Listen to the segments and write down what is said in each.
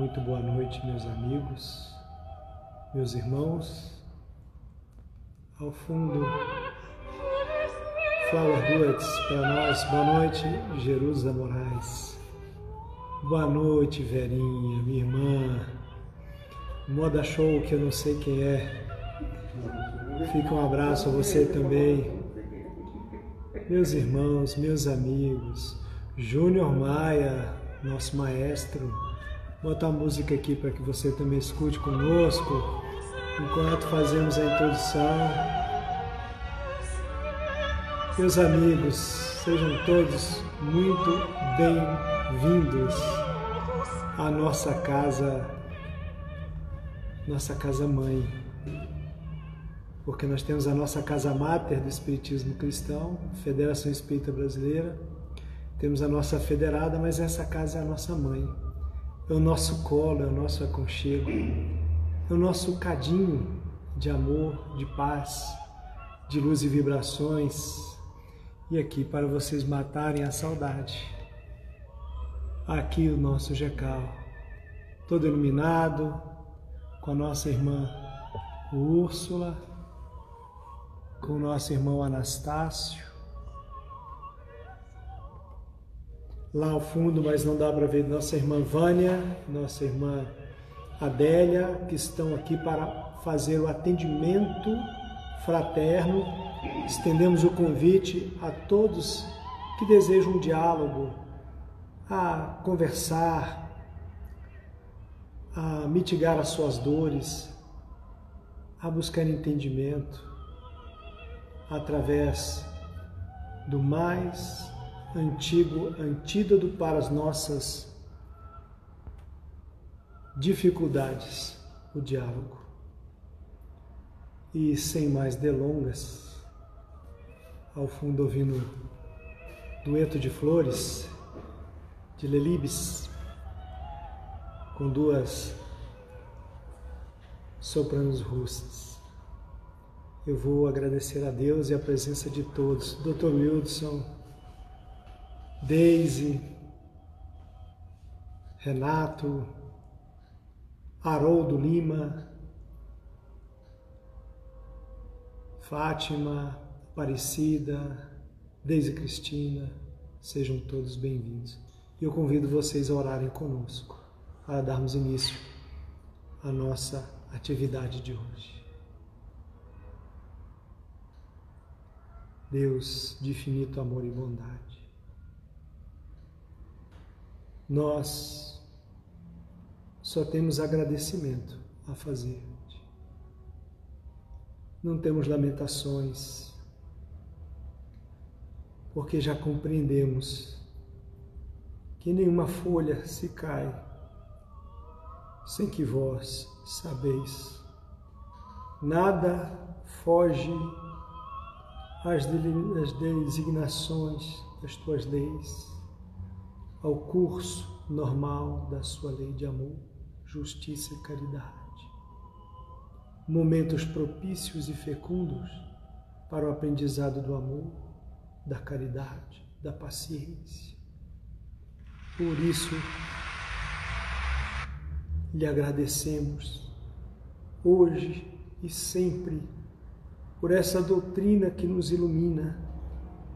Muito boa noite, meus amigos, meus irmãos. Ao fundo, Flower Duets para nós. Boa noite, Jerusa Moraes. Boa noite, Verinha, minha irmã. Moda Show, que eu não sei quem é. Fica um abraço a você também. Meus irmãos, meus amigos, Júnior Maia, nosso maestro. Botar música aqui para que você também escute conosco enquanto fazemos a introdução. Meus amigos, sejam todos muito bem-vindos à nossa casa, nossa casa mãe. Porque nós temos a nossa casa máter do Espiritismo Cristão, Federação Espírita Brasileira, temos a nossa federada, mas essa casa é a nossa mãe. É o nosso colo, é o nosso aconchego, é o nosso cadinho de amor, de paz, de luz e vibrações. E aqui para vocês matarem a saudade. Aqui o nosso Jecal, todo iluminado, com a nossa irmã Úrsula, com o nosso irmão Anastácio, lá ao fundo, mas não dá para ver nossa irmã Vânia, nossa irmã Adélia, que estão aqui para fazer o atendimento fraterno. Estendemos o convite a todos que desejam um diálogo, a conversar, a mitigar as suas dores, a buscar entendimento através do mais antigo antídoto para as nossas dificuldades, o diálogo. E sem mais delongas, ao fundo ouvindo dueto de flores de Lelibes com duas sopranos russas. Eu vou agradecer a Deus e a presença de todos. Dr. Wildson, Deise, Renato, Haroldo Lima, Fátima, Aparecida, Deise Cristina, sejam todos bem-vindos. E eu convido vocês a orarem conosco, para darmos início à nossa atividade de hoje. Deus de infinito amor e bondade, nós só temos agradecimento a fazer. Não temos lamentações, porque já compreendemos que nenhuma folha se cai sem que vós sabeis. Nada foge às designações das tuas leis ao curso normal da sua lei de amor, justiça e caridade. Momentos propícios e fecundos para o aprendizado do amor, da caridade, da paciência. Por isso, lhe agradecemos hoje e sempre por essa doutrina que nos ilumina,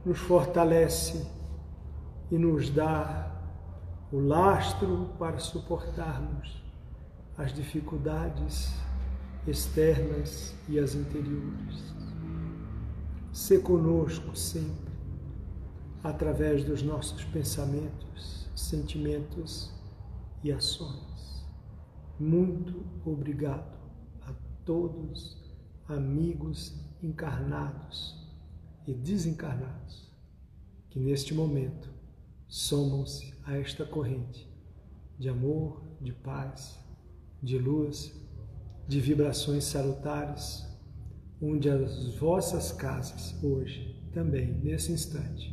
nos fortalece e nos dá o lastro para suportarmos as dificuldades externas e as interiores. Se conosco sempre, através dos nossos pensamentos, sentimentos e ações. Muito obrigado a todos, amigos encarnados e desencarnados, que neste momento somam-se a esta corrente de amor, de paz, de luz, de vibrações salutares, onde as vossas casas hoje, também nesse instante,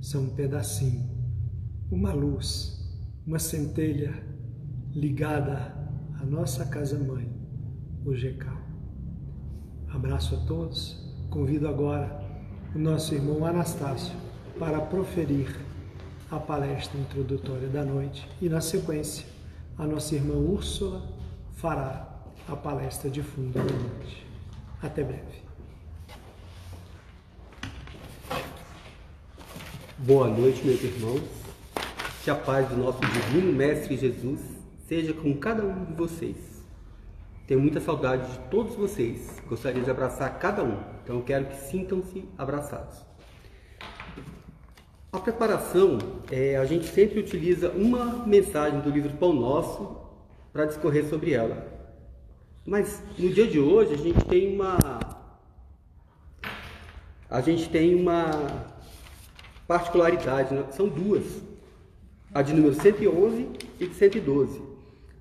são um pedacinho, uma luz, uma centelha ligada à nossa casa-mãe, o GECAL. Abraço a todos, convido agora o nosso irmão Anastácio para proferir a palestra introdutória da noite e, na sequência, a nossa irmã Úrsula fará a palestra de fundo da noite. Até breve. Boa noite, meus irmãos. Que a paz do nosso divino Mestre Jesus seja com cada um de vocês. Tenho muita saudade de todos vocês. Gostaria de abraçar cada um. Então quero que sintam-se abraçados. A preparação, é, a gente sempre utiliza uma mensagem do livro Pão Nosso para discorrer sobre ela. Mas no dia de hoje a gente tem uma a gente tem uma particularidade, né? são duas, a de número 111 e de 112.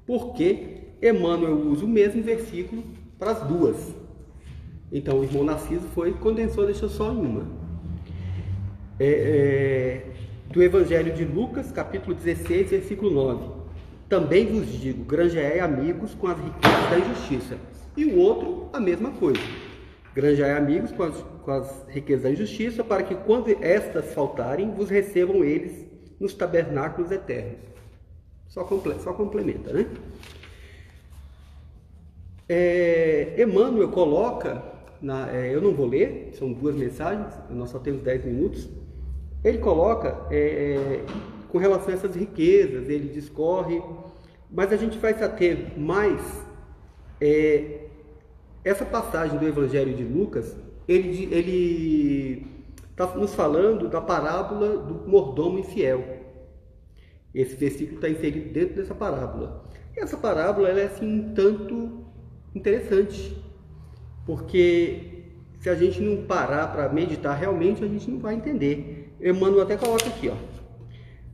Porque Emmanuel usa o mesmo versículo para as duas. Então o irmão Narciso foi condensou, deixou só em uma é, é, do Evangelho de Lucas, capítulo 16, versículo 9. Também vos digo, granjeai amigos com as riquezas da injustiça. E o outro, a mesma coisa. Granjeai amigos com as, com as riquezas da injustiça, para que quando estas faltarem, vos recebam eles nos tabernáculos eternos. Só, comple só complementa, né? É, Emmanuel coloca, na, é, eu não vou ler, são duas mensagens, nós só temos 10 minutos, ele coloca é, é, com relação a essas riquezas, ele discorre, mas a gente vai se ater mais é, essa passagem do Evangelho de Lucas, ele ele está nos falando da parábola do mordomo infiel. Esse versículo está inserido dentro dessa parábola. E essa parábola ela é assim um tanto interessante, porque se a gente não parar para meditar realmente, a gente não vai entender. Emmanuel até coloca aqui, ó.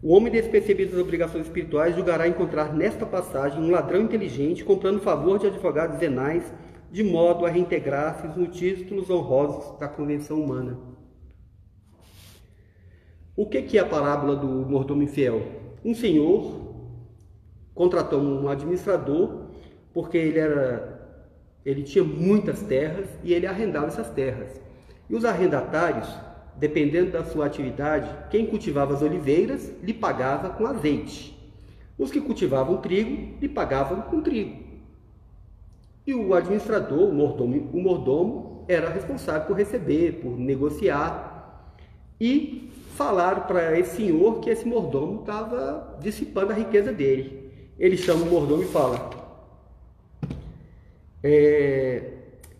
O homem despercebido das obrigações espirituais julgará encontrar nesta passagem um ladrão inteligente comprando favor de advogados venais, de modo a reintegrar-se nos títulos honrosos da convenção humana. O que é a parábola do mordomo infiel? Um senhor contratou um administrador porque ele era ele tinha muitas terras e ele arrendava essas terras. E os arrendatários dependendo da sua atividade, quem cultivava as oliveiras lhe pagava com azeite. Os que cultivavam trigo lhe pagavam com trigo. E o administrador, o mordomo, o mordomo era responsável por receber, por negociar. E falaram para esse senhor que esse mordomo estava dissipando a riqueza dele. Ele chama o mordomo e fala: é,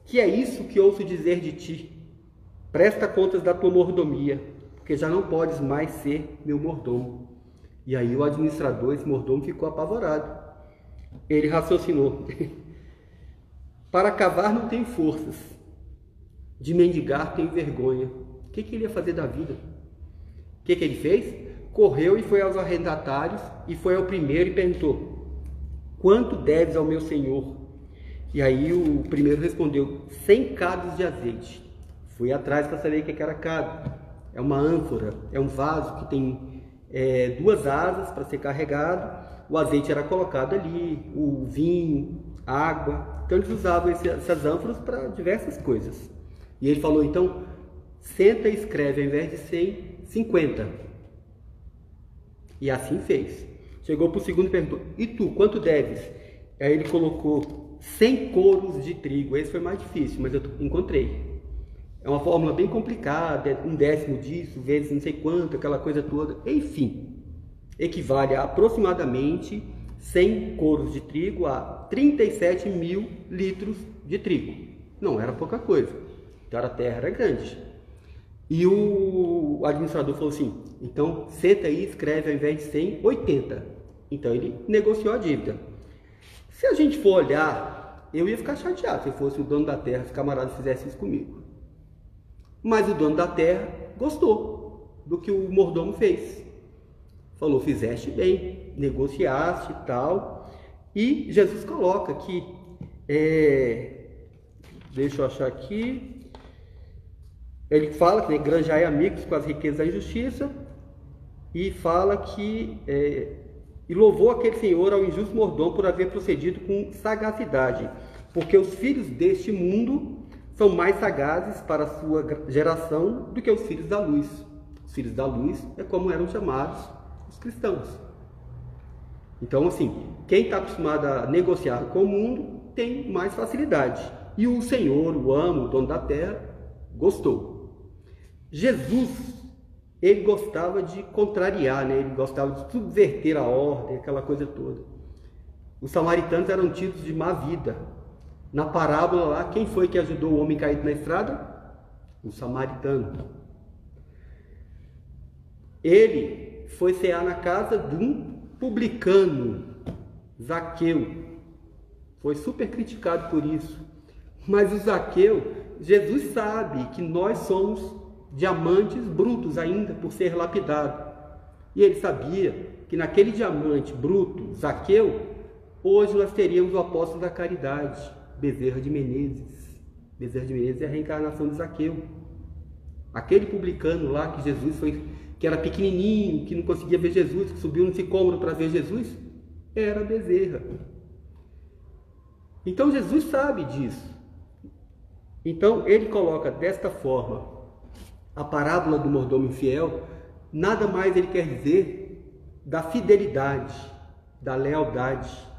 Que é isso que ouço dizer de ti? Presta contas da tua mordomia, porque já não podes mais ser meu mordomo. E aí o administrador, esse mordomo, ficou apavorado. Ele raciocinou: Para cavar não tenho forças, de mendigar tenho vergonha. O que, que ele ia fazer da vida? O que, que ele fez? Correu e foi aos arrendatários e foi ao primeiro e perguntou: Quanto deves ao meu senhor? E aí o primeiro respondeu: Cem cados de azeite. Fui atrás para saber o que era cada. É uma ânfora, é um vaso que tem é, duas asas para ser carregado. O azeite era colocado ali, o vinho, água. Então eles usavam esse, essas ânforas para diversas coisas. E ele falou então: senta e escreve ao invés de 100, 50. E assim fez. Chegou para o segundo e perguntou: E tu, quanto deves? Aí ele colocou 100 coros de trigo. Esse foi mais difícil, mas eu encontrei. É uma fórmula bem complicada, um décimo disso, vezes não sei quanto, aquela coisa toda. Enfim, equivale a aproximadamente 100 coros de trigo a 37 mil litros de trigo. Não era pouca coisa. Então a terra era grande. E o administrador falou assim: então senta aí e escreve ao invés de 100, 80. Então ele negociou a dívida. Se a gente for olhar, eu ia ficar chateado se fosse o dono da terra, se o camarada fizesse isso comigo. Mas o dono da terra gostou do que o mordomo fez. Falou: fizeste bem, negociaste e tal. E Jesus coloca que, é, deixa eu achar aqui, ele fala que né, granjai amigos com as riquezas da injustiça e fala que é, e louvou aquele senhor ao injusto mordomo por haver procedido com sagacidade, porque os filhos deste mundo são mais sagazes para sua geração do que os filhos da luz. Os filhos da luz é como eram chamados os cristãos. Então, assim, quem está acostumado a negociar com o mundo tem mais facilidade. E o Senhor, o amo, o dono da terra, gostou. Jesus, ele gostava de contrariar, né? ele gostava de subverter a ordem, aquela coisa toda. Os samaritanos eram tidos de má vida. Na parábola lá, quem foi que ajudou o homem caído na estrada? O samaritano. Ele foi cear na casa de um publicano, Zaqueu. Foi super criticado por isso. Mas o Zaqueu, Jesus sabe que nós somos diamantes brutos ainda por ser lapidado. E ele sabia que naquele diamante bruto, Zaqueu, hoje nós teríamos o apóstolo da caridade, Bezerra de Menezes. Bezerra de Menezes é a reencarnação de Zaqueu. Aquele publicano lá que Jesus foi que era pequenininho, que não conseguia ver Jesus, que subiu no sicômoro para ver Jesus, era Bezerra. Então Jesus sabe disso. Então ele coloca desta forma a parábola do mordomo infiel, nada mais ele quer dizer da fidelidade, da lealdade.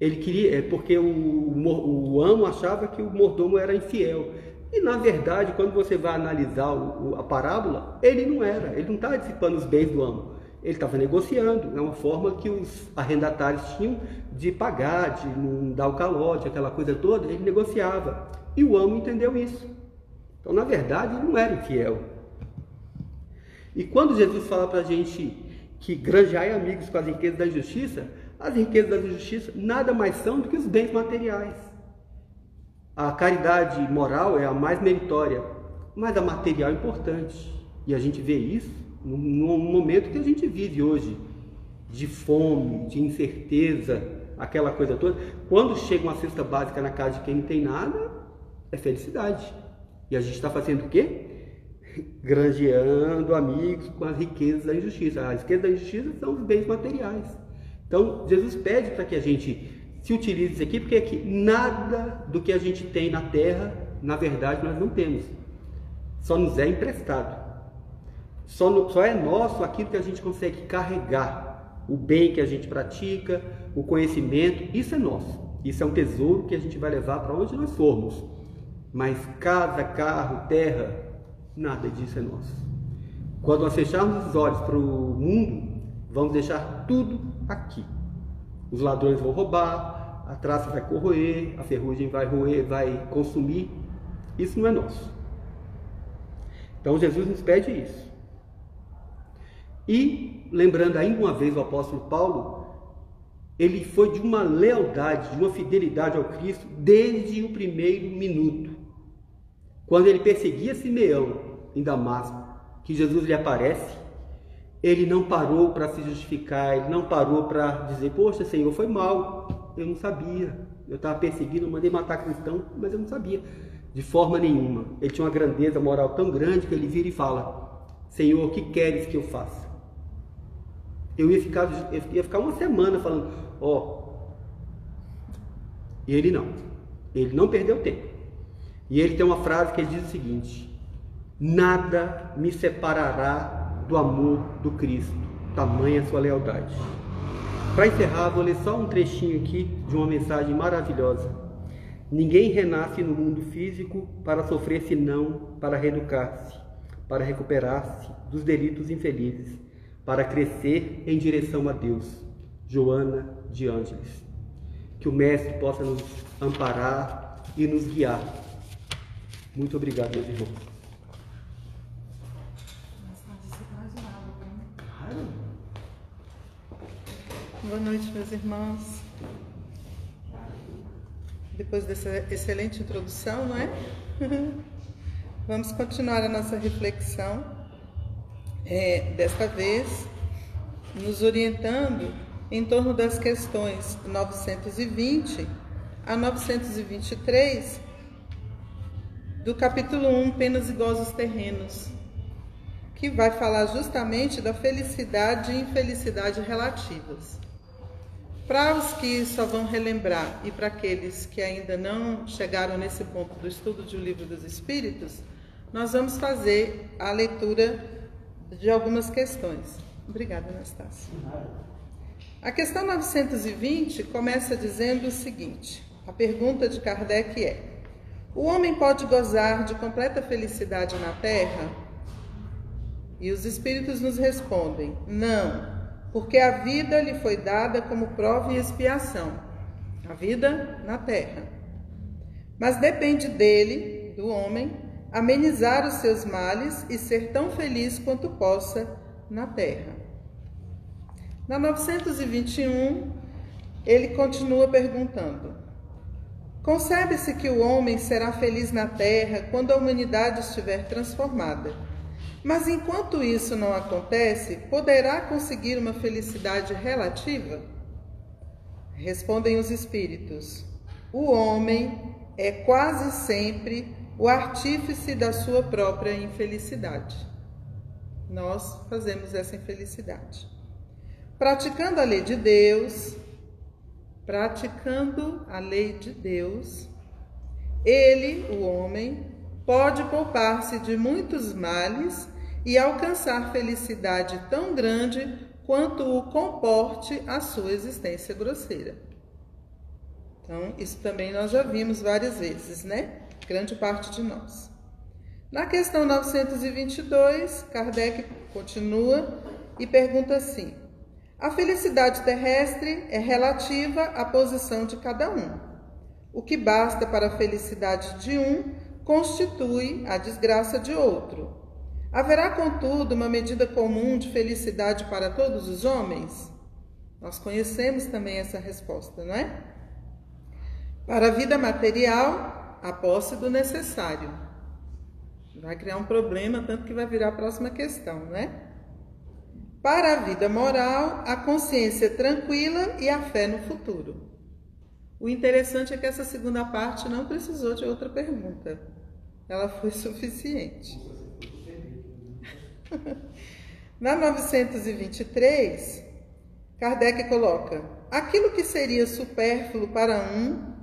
Ele queria, é porque o, o, o amo achava que o mordomo era infiel. E na verdade, quando você vai analisar o, a parábola, ele não era, ele não estava dissipando os bens do amo, ele estava negociando, é uma forma que os arrendatários tinham de pagar, de não dar o calote, aquela coisa toda, ele negociava. E o amo entendeu isso. Então, na verdade, ele não era infiel. E quando Jesus fala para a gente que granjeai amigos com as riquezas da injustiça, as riquezas da injustiça nada mais são do que os bens materiais. A caridade moral é a mais meritória, mas a material é importante. E a gente vê isso no, no momento que a gente vive hoje, de fome, de incerteza, aquela coisa toda. Quando chega uma cesta básica na casa de quem não tem nada, é felicidade. E a gente está fazendo o quê? Granjeando amigos com as riquezas da injustiça. As riquezas da injustiça são os bens materiais. Então, Jesus pede para que a gente se utilize isso aqui, porque aqui nada do que a gente tem na terra, na verdade, nós não temos. Só nos é emprestado. Só, no, só é nosso aquilo que a gente consegue carregar. O bem que a gente pratica, o conhecimento, isso é nosso. Isso é um tesouro que a gente vai levar para onde nós formos. Mas casa, carro, terra, nada disso é nosso. Quando nós fecharmos os olhos para o mundo, vamos deixar tudo aqui. Os ladrões vão roubar, a traça vai corroer, a ferrugem vai roer, vai consumir. Isso não é nosso. Então Jesus nos pede isso. E, lembrando ainda uma vez o apóstolo Paulo, ele foi de uma lealdade, de uma fidelidade ao Cristo desde o primeiro minuto. Quando ele perseguia Simeão em Damasco, que Jesus lhe aparece, ele não parou para se justificar, ele não parou para dizer, poxa Senhor, foi mal, eu não sabia, eu estava perseguindo, mandei matar cristão, mas eu não sabia, de forma nenhuma. Ele tinha uma grandeza moral tão grande que ele vira e fala, Senhor, o que queres que eu faça? Eu ia ficar, eu ia ficar uma semana falando, ó, oh. e ele não, ele não perdeu tempo. E ele tem uma frase que ele diz o seguinte: Nada me separará do amor do Cristo, tamanha sua lealdade. Para encerrar, vou ler só um trechinho aqui de uma mensagem maravilhosa. Ninguém renasce no mundo físico para sofrer senão para reeducar-se, para recuperar-se dos delitos infelizes, para crescer em direção a Deus. Joana de Ângeles. Que o Mestre possa nos amparar e nos guiar. Muito obrigado, meus irmãos. Boa noite, meus irmãos. Depois dessa excelente introdução, não é? Vamos continuar a nossa reflexão, é, desta vez nos orientando em torno das questões 920 a 923 do capítulo 1, Penas e Gozos Terrenos, que vai falar justamente da felicidade e infelicidade relativas. Para os que só vão relembrar e para aqueles que ainda não chegaram nesse ponto do estudo de O Livro dos Espíritos, nós vamos fazer a leitura de algumas questões. Obrigada, Anastácia. A questão 920 começa dizendo o seguinte: a pergunta de Kardec é: O homem pode gozar de completa felicidade na terra? E os espíritos nos respondem: Não, porque a vida lhe foi dada como prova e expiação a vida na terra. Mas depende dele, do homem, amenizar os seus males e ser tão feliz quanto possa na terra. Na 921, ele continua perguntando: Concebe-se que o homem será feliz na terra quando a humanidade estiver transformada. Mas enquanto isso não acontece, poderá conseguir uma felicidade relativa? Respondem os espíritos: O homem é quase sempre o artífice da sua própria infelicidade. Nós fazemos essa infelicidade. Praticando a lei de Deus, praticando a lei de Deus, ele, o homem, pode poupar-se de muitos males e alcançar felicidade tão grande quanto o comporte a sua existência grosseira. Então, isso também nós já vimos várias vezes, né? Grande parte de nós. Na questão 922, Kardec continua e pergunta assim: A felicidade terrestre é relativa à posição de cada um. O que basta para a felicidade de um constitui a desgraça de outro. Haverá, contudo, uma medida comum de felicidade para todos os homens? Nós conhecemos também essa resposta, não é? Para a vida material, a posse do necessário. Vai criar um problema, tanto que vai virar a próxima questão, não é? Para a vida moral, a consciência tranquila e a fé no futuro. O interessante é que essa segunda parte não precisou de outra pergunta. Ela foi suficiente. Na 923, Kardec coloca: aquilo que seria supérfluo para um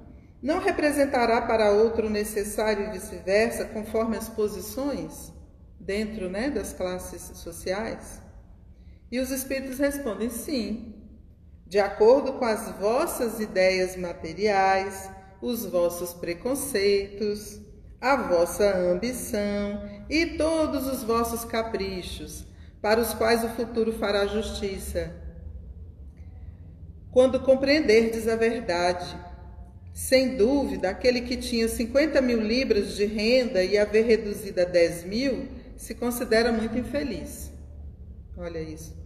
não representará para outro necessário e vice-versa, conforme as posições dentro né, das classes sociais? E os espíritos respondem: sim, de acordo com as vossas ideias materiais, os vossos preconceitos, a vossa ambição e todos os vossos caprichos, para os quais o futuro fará justiça. Quando compreenderdes a verdade, sem dúvida, aquele que tinha 50 mil libras de renda e haver reduzido a 10 mil, se considera muito infeliz. Olha isso.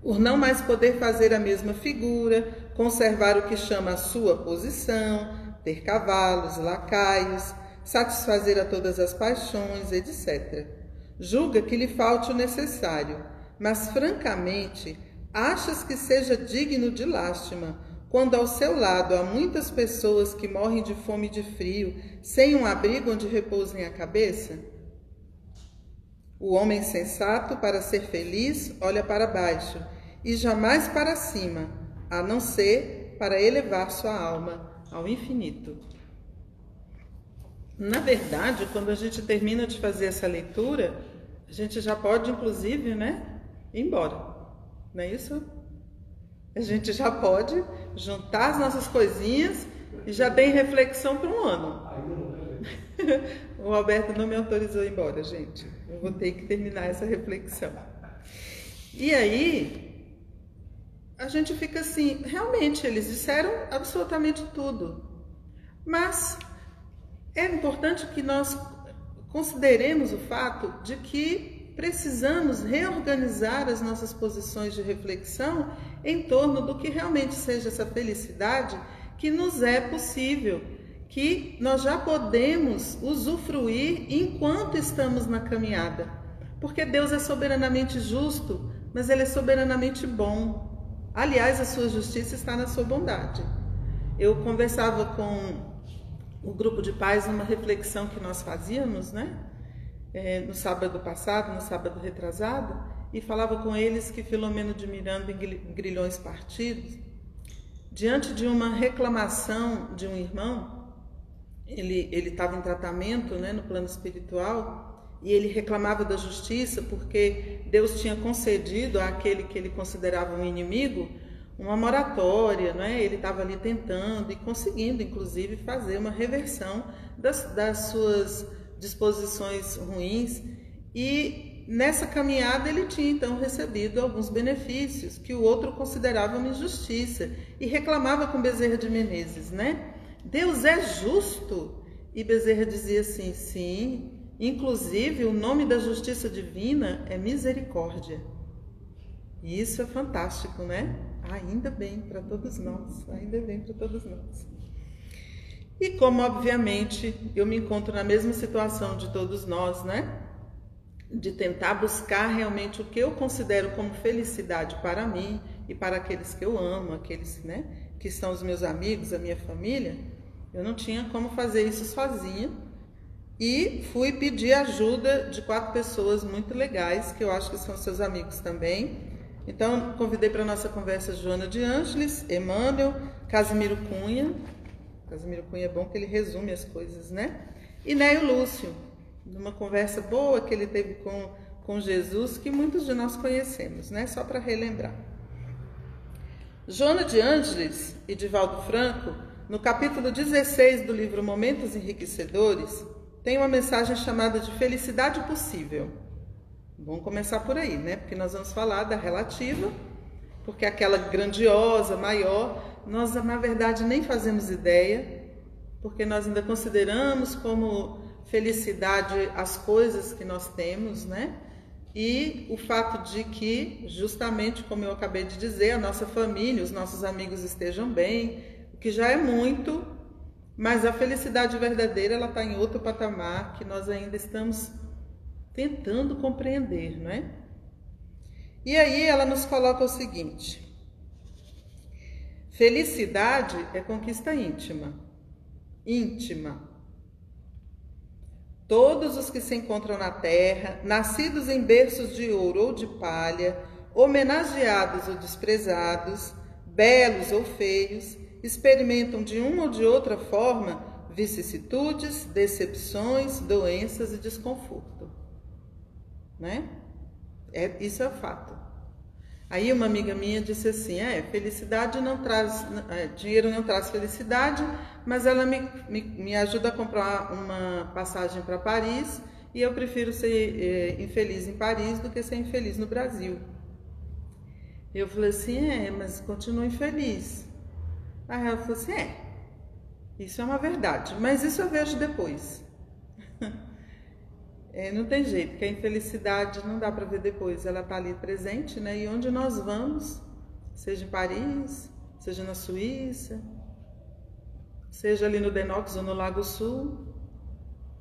Por não mais poder fazer a mesma figura, conservar o que chama a sua posição, ter cavalos, lacaios, satisfazer a todas as paixões, etc. Julga que lhe falte o necessário, mas francamente achas que seja digno de lástima quando ao seu lado há muitas pessoas que morrem de fome e de frio, sem um abrigo onde repousem a cabeça? O homem sensato, para ser feliz, olha para baixo e jamais para cima, a não ser para elevar sua alma ao infinito. Na verdade, quando a gente termina de fazer essa leitura, a gente já pode, inclusive, né, ir embora. Não é isso? A gente já pode juntar as nossas coisinhas e já tem reflexão para um ano. o Alberto não me autorizou a ir embora, gente. Eu vou ter que terminar essa reflexão. E aí, a gente fica assim, realmente, eles disseram absolutamente tudo. Mas é importante que nós consideremos o fato de que precisamos reorganizar as nossas posições de reflexão em torno do que realmente seja essa felicidade que nos é possível, que nós já podemos usufruir enquanto estamos na caminhada. Porque Deus é soberanamente justo, mas Ele é soberanamente bom. Aliás, a sua justiça está na sua bondade. Eu conversava com o grupo de pais numa reflexão que nós fazíamos, né? É, no sábado passado, no sábado retrasado, e falava com eles que Filomeno de Miranda em Grilhões Partidos, diante de uma reclamação de um irmão, ele estava em tratamento, né, no plano espiritual, e ele reclamava da justiça porque Deus tinha concedido àquele que ele considerava um inimigo uma moratória, né? ele estava ali tentando e conseguindo, inclusive, fazer uma reversão das, das suas disposições ruins e nessa caminhada ele tinha então recebido alguns benefícios que o outro considerava uma injustiça e reclamava com Bezerra de Menezes, né? Deus é justo. E Bezerra dizia assim: sim, inclusive o nome da justiça divina é misericórdia. E isso é fantástico, né? Ainda bem para todos nós, ainda bem para todos nós. E como, obviamente, eu me encontro na mesma situação de todos nós, né? De tentar buscar realmente o que eu considero como felicidade para mim e para aqueles que eu amo, aqueles, né? Que são os meus amigos, a minha família. Eu não tinha como fazer isso sozinha. E fui pedir ajuda de quatro pessoas muito legais, que eu acho que são seus amigos também. Então, convidei para a nossa conversa Joana de Ângeles, Emmanuel, Casimiro Cunha, Casimiro Cunha é bom que ele resume as coisas, né? E Neio Lúcio, numa conversa boa que ele teve com, com Jesus, que muitos de nós conhecemos, né? Só para relembrar. Joana de Ângeles e Divaldo Franco, no capítulo 16 do livro Momentos Enriquecedores, tem uma mensagem chamada de Felicidade Possível. Vamos começar por aí, né? Porque nós vamos falar da relativa, porque aquela grandiosa, maior, nós na verdade nem fazemos ideia, porque nós ainda consideramos como felicidade as coisas que nós temos, né? E o fato de que, justamente como eu acabei de dizer, a nossa família, os nossos amigos estejam bem, o que já é muito, mas a felicidade verdadeira ela está em outro patamar que nós ainda estamos tentando compreender, não é? E aí ela nos coloca o seguinte: Felicidade é conquista íntima. Íntima. Todos os que se encontram na terra, nascidos em berços de ouro ou de palha, homenageados ou desprezados, belos ou feios, experimentam de uma ou de outra forma vicissitudes, decepções, doenças e desconforto. Né? É, isso é fato. Aí uma amiga minha disse assim: é, felicidade não traz, é, dinheiro não traz felicidade, mas ela me, me, me ajuda a comprar uma passagem para Paris e eu prefiro ser é, infeliz em Paris do que ser infeliz no Brasil. Eu falei assim: é, mas continua infeliz. Aí ela falou assim: é, isso é uma verdade, mas isso eu vejo depois. É, não tem jeito, porque a infelicidade não dá para ver depois, ela está ali presente, né? E onde nós vamos, seja em Paris, seja na Suíça, seja ali no Denox ou no Lago Sul.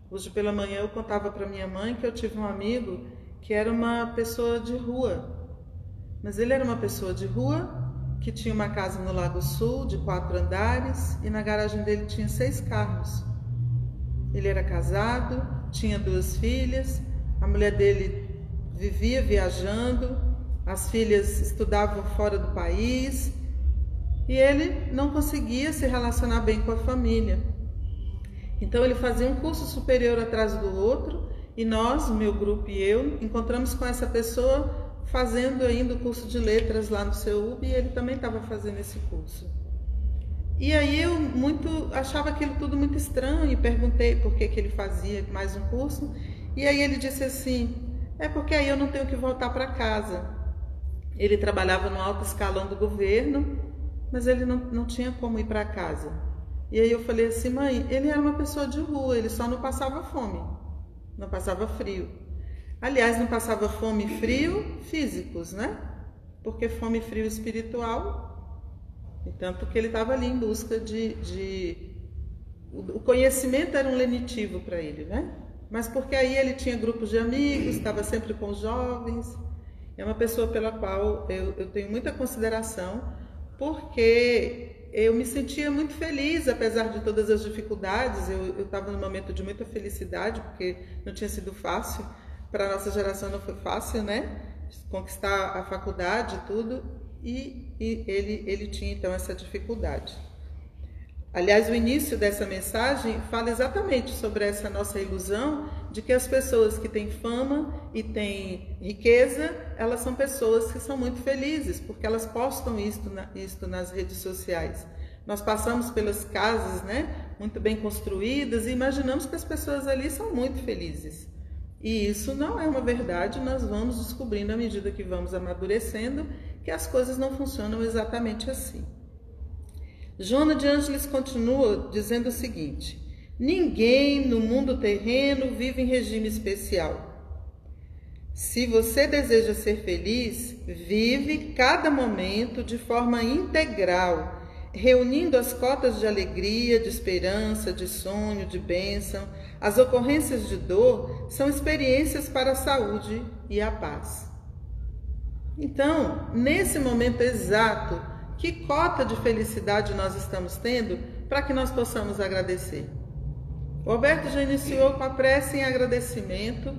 Hoje pela manhã eu contava para minha mãe que eu tive um amigo que era uma pessoa de rua, mas ele era uma pessoa de rua que tinha uma casa no Lago Sul de quatro andares e na garagem dele tinha seis carros. Ele era casado, tinha duas filhas, a mulher dele vivia viajando, as filhas estudavam fora do país e ele não conseguia se relacionar bem com a família. Então ele fazia um curso superior atrás do outro e nós, meu grupo e eu, encontramos com essa pessoa fazendo ainda o curso de letras lá no seu e ele também estava fazendo esse curso. E aí eu muito achava aquilo tudo muito estranho e perguntei por que, que ele fazia mais um curso. E aí ele disse assim: é porque aí eu não tenho que voltar para casa. Ele trabalhava no alto escalão do governo, mas ele não, não tinha como ir para casa. E aí eu falei assim, mãe, ele era uma pessoa de rua, ele só não passava fome, não passava frio. Aliás, não passava fome e frio físicos, né? Porque fome e frio espiritual tanto que ele estava ali em busca de, de. O conhecimento era um lenitivo para ele, né? Mas porque aí ele tinha grupos de amigos, estava sempre com jovens. É uma pessoa pela qual eu, eu tenho muita consideração, porque eu me sentia muito feliz, apesar de todas as dificuldades. Eu estava num momento de muita felicidade, porque não tinha sido fácil. Para a nossa geração não foi fácil, né? Conquistar a faculdade e tudo e, e ele, ele tinha então essa dificuldade. Aliás, o início dessa mensagem fala exatamente sobre essa nossa ilusão de que as pessoas que têm fama e têm riqueza, elas são pessoas que são muito felizes, porque elas postam isto, isto nas redes sociais. Nós passamos pelas casas, né, muito bem construídas e imaginamos que as pessoas ali são muito felizes. E isso não é uma verdade, nós vamos descobrindo à medida que vamos amadurecendo que as coisas não funcionam exatamente assim. Joana de Ângeles continua dizendo o seguinte: Ninguém no mundo terreno vive em regime especial. Se você deseja ser feliz, vive cada momento de forma integral, reunindo as cotas de alegria, de esperança, de sonho, de bênção. As ocorrências de dor são experiências para a saúde e a paz. Então, nesse momento exato, que cota de felicidade nós estamos tendo para que nós possamos agradecer? O Alberto já iniciou com a prece em agradecimento,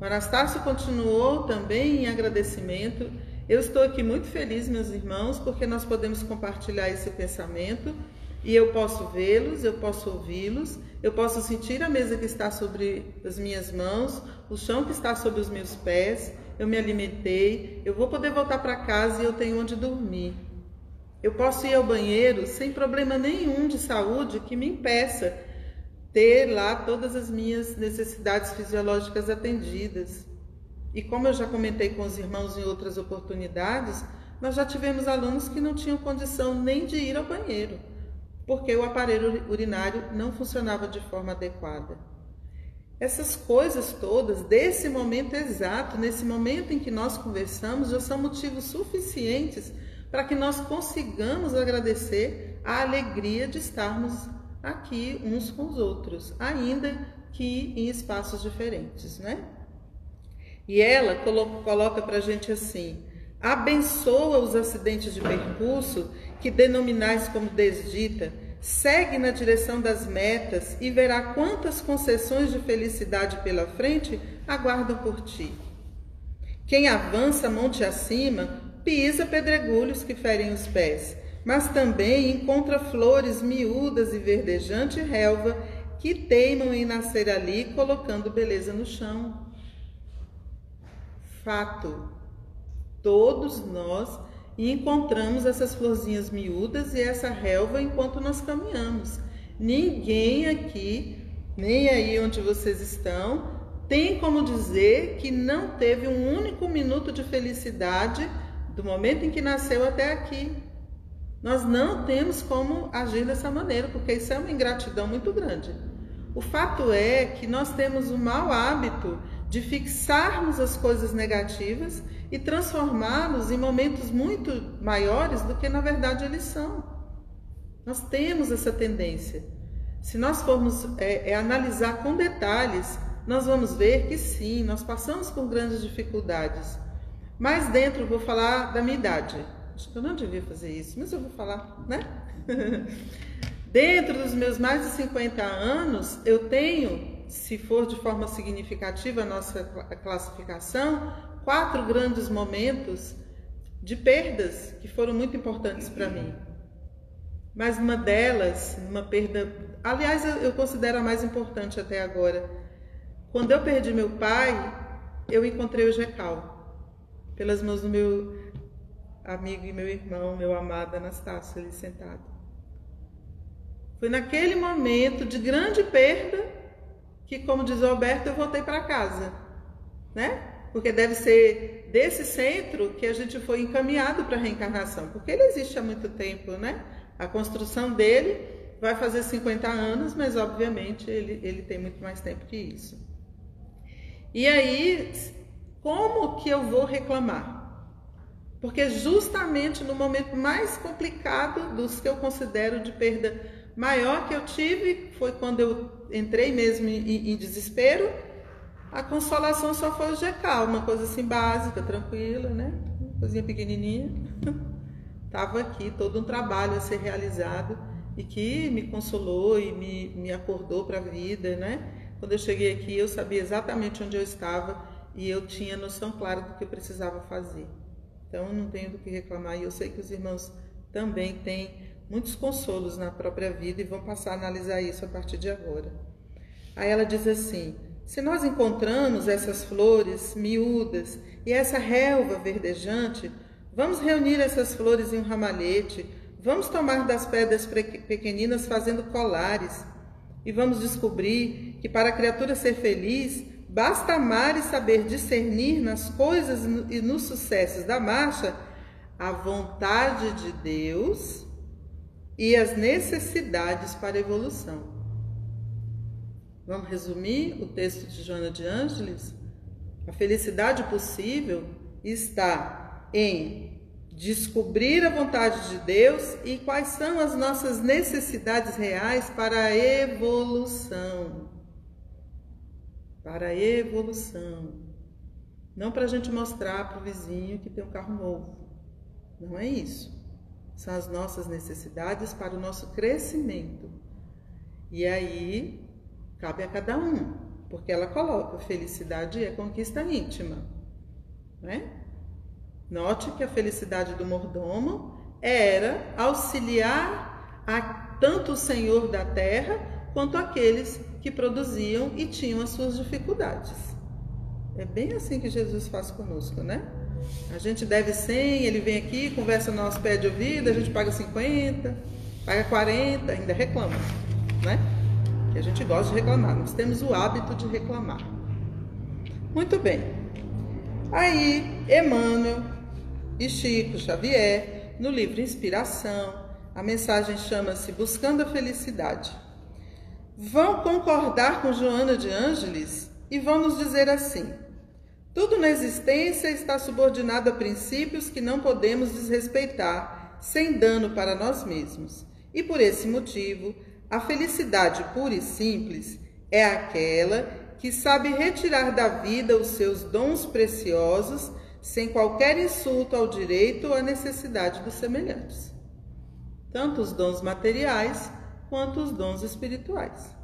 o Anastácio continuou também em agradecimento. Eu estou aqui muito feliz, meus irmãos, porque nós podemos compartilhar esse pensamento e eu posso vê-los, eu posso ouvi-los, eu posso sentir a mesa que está sobre as minhas mãos, o chão que está sobre os meus pés, eu me alimentei, eu vou poder voltar para casa e eu tenho onde dormir. Eu posso ir ao banheiro sem problema nenhum de saúde que me impeça ter lá todas as minhas necessidades fisiológicas atendidas. E como eu já comentei com os irmãos em outras oportunidades, nós já tivemos alunos que não tinham condição nem de ir ao banheiro, porque o aparelho urinário não funcionava de forma adequada. Essas coisas todas, desse momento exato, nesse momento em que nós conversamos, já são motivos suficientes para que nós consigamos agradecer a alegria de estarmos aqui uns com os outros, ainda que em espaços diferentes, né? E ela coloca para a gente assim: abençoa os acidentes de percurso que denominais como desdita, segue na direção das metas e verá quantas concessões de felicidade pela frente aguardam por ti. Quem avança monte acima pisa pedregulhos que ferem os pés, mas também encontra flores miúdas e verdejante relva que teimam em nascer ali, colocando beleza no chão. Fato. Todos nós encontramos essas florzinhas miúdas e essa relva enquanto nós caminhamos. Ninguém aqui, nem aí onde vocês estão, tem como dizer que não teve um único minuto de felicidade do momento em que nasceu até aqui. Nós não temos como agir dessa maneira, porque isso é uma ingratidão muito grande. O fato é que nós temos o mau hábito de fixarmos as coisas negativas e transformá-los em momentos muito maiores do que na verdade eles são. Nós temos essa tendência. Se nós formos é, é, analisar com detalhes, nós vamos ver que sim, nós passamos por grandes dificuldades. Mais dentro, vou falar da minha idade. Acho que eu não devia fazer isso, mas eu vou falar, né? dentro dos meus mais de 50 anos, eu tenho, se for de forma significativa a nossa classificação, quatro grandes momentos de perdas que foram muito importantes para mim. Mas uma delas, uma perda, aliás, eu considero a mais importante até agora. Quando eu perdi meu pai, eu encontrei o Gecal pelas mãos do meu amigo e meu irmão, meu amado Anastácio, ali sentado. Foi naquele momento de grande perda que, como diz o Alberto, eu voltei para casa, né? Porque deve ser desse centro que a gente foi encaminhado para a reencarnação, porque ele existe há muito tempo, né? A construção dele vai fazer 50 anos, mas obviamente ele, ele tem muito mais tempo que isso. E aí como que eu vou reclamar? Porque justamente no momento mais complicado dos que eu considero de perda maior que eu tive, foi quando eu entrei mesmo em, em desespero, a consolação só foi o GK, uma coisa assim básica, tranquila, né? Uma coisinha pequenininha. Tava aqui todo um trabalho a ser realizado e que me consolou e me, me acordou para a vida, né? Quando eu cheguei aqui, eu sabia exatamente onde eu estava e eu tinha noção clara do que eu precisava fazer. Então, não tenho do que reclamar e eu sei que os irmãos também têm muitos consolos na própria vida e vão passar a analisar isso a partir de agora. Aí ela diz assim: se nós encontramos essas flores miúdas e essa relva verdejante, vamos reunir essas flores em um ramalhete, vamos tomar das pedras pequeninas fazendo colares e vamos descobrir que para a criatura ser feliz, basta amar e saber discernir nas coisas e nos sucessos da marcha a vontade de Deus e as necessidades para a evolução. Vamos resumir o texto de Joana de Ângeles? A felicidade possível está em descobrir a vontade de Deus e quais são as nossas necessidades reais para a evolução. Para a evolução. Não para a gente mostrar para o vizinho que tem um carro novo. Não é isso. São as nossas necessidades para o nosso crescimento. E aí Cabe a cada um, porque ela coloca felicidade é conquista íntima. Né? Note que a felicidade do mordomo era auxiliar a tanto o senhor da terra quanto aqueles que produziam e tinham as suas dificuldades. É bem assim que Jesus faz conosco, né? A gente deve 100, ele vem aqui, conversa no nosso pé de ouvido, a gente paga 50, paga 40, ainda reclama, né? que a gente gosta de reclamar, nós temos o hábito de reclamar. Muito bem. Aí, Emmanuel e Chico Xavier, no livro Inspiração, a mensagem chama-se Buscando a Felicidade. Vão concordar com Joana de Ângeles e vão nos dizer assim: tudo na existência está subordinado a princípios que não podemos desrespeitar, sem dano para nós mesmos. E por esse motivo, a felicidade pura e simples é aquela que sabe retirar da vida os seus dons preciosos sem qualquer insulto ao direito ou à necessidade dos semelhantes. Tanto os dons materiais quanto os dons espirituais.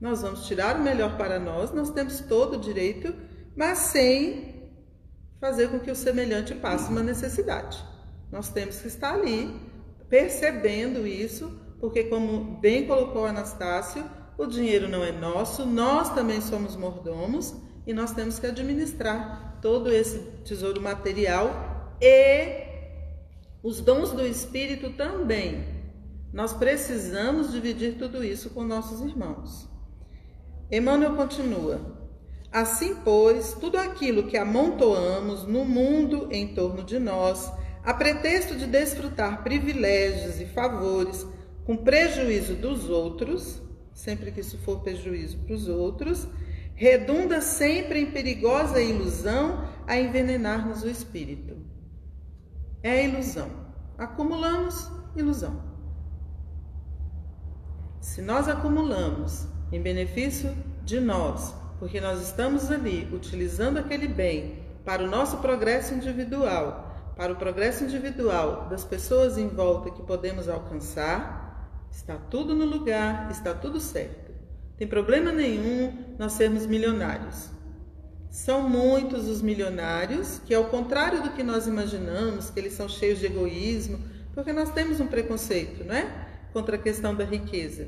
Nós vamos tirar o melhor para nós, nós temos todo o direito, mas sem fazer com que o semelhante passe uma necessidade. Nós temos que estar ali percebendo isso porque, como bem colocou Anastácio, o dinheiro não é nosso, nós também somos mordomos e nós temos que administrar todo esse tesouro material e os dons do Espírito também. Nós precisamos dividir tudo isso com nossos irmãos. Emmanuel continua: Assim, pois, tudo aquilo que amontoamos no mundo em torno de nós, a pretexto de desfrutar privilégios e favores, com prejuízo dos outros, sempre que isso for prejuízo para os outros, redunda sempre em perigosa ilusão a envenenar-nos o espírito. É a ilusão. Acumulamos ilusão. Se nós acumulamos em benefício de nós, porque nós estamos ali utilizando aquele bem para o nosso progresso individual, para o progresso individual das pessoas em volta que podemos alcançar, Está tudo no lugar, está tudo certo. Tem problema nenhum nós sermos milionários. São muitos os milionários que, ao contrário do que nós imaginamos, que eles são cheios de egoísmo, porque nós temos um preconceito, não é? Contra a questão da riqueza.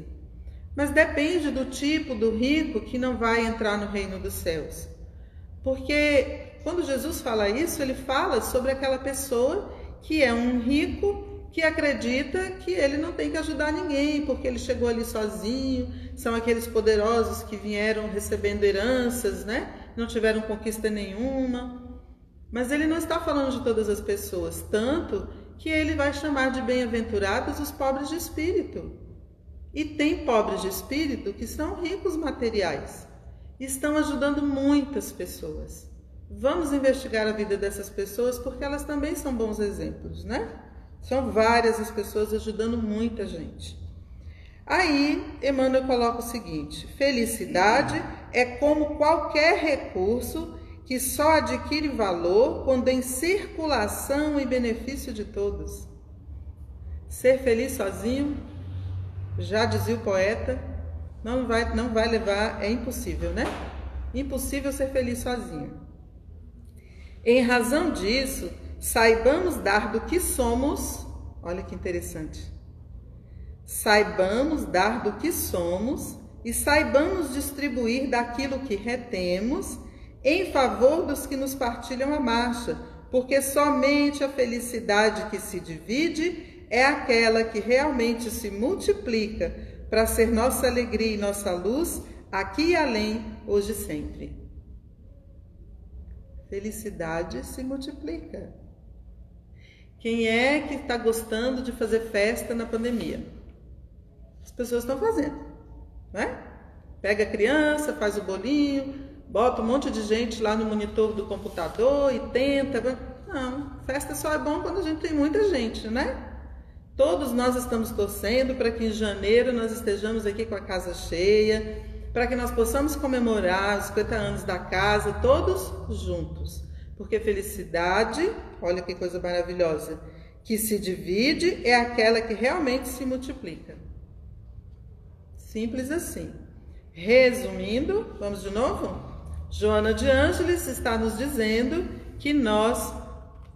Mas depende do tipo do rico que não vai entrar no reino dos céus. Porque quando Jesus fala isso, ele fala sobre aquela pessoa que é um rico que acredita que ele não tem que ajudar ninguém, porque ele chegou ali sozinho, são aqueles poderosos que vieram recebendo heranças, né? Não tiveram conquista nenhuma. Mas ele não está falando de todas as pessoas, tanto que ele vai chamar de bem-aventurados os pobres de espírito. E tem pobres de espírito que são ricos materiais, estão ajudando muitas pessoas. Vamos investigar a vida dessas pessoas porque elas também são bons exemplos, né? São várias as pessoas ajudando muita gente. Aí, Emmanuel coloca o seguinte: felicidade é como qualquer recurso que só adquire valor quando em circulação e benefício de todos. Ser feliz sozinho, já dizia o poeta, não vai, não vai levar, é impossível, né? Impossível ser feliz sozinho. Em razão disso, saibamos dar do que somos, olha que interessante, Saibamos dar do que somos e saibamos distribuir daquilo que retemos em favor dos que nos partilham a marcha, porque somente a felicidade que se divide é aquela que realmente se multiplica para ser nossa alegria e nossa luz aqui e além, hoje e sempre. Felicidade se multiplica. Quem é que está gostando de fazer festa na pandemia? As pessoas estão fazendo, né? Pega a criança, faz o bolinho, bota um monte de gente lá no monitor do computador e tenta. Não, festa só é bom quando a gente tem muita gente, né? Todos nós estamos torcendo para que em janeiro nós estejamos aqui com a casa cheia, para que nós possamos comemorar os 50 anos da casa todos juntos. Porque felicidade, olha que coisa maravilhosa, que se divide é aquela que realmente se multiplica. Simples assim. Resumindo, vamos de novo? Joana de Ângeles está nos dizendo que nós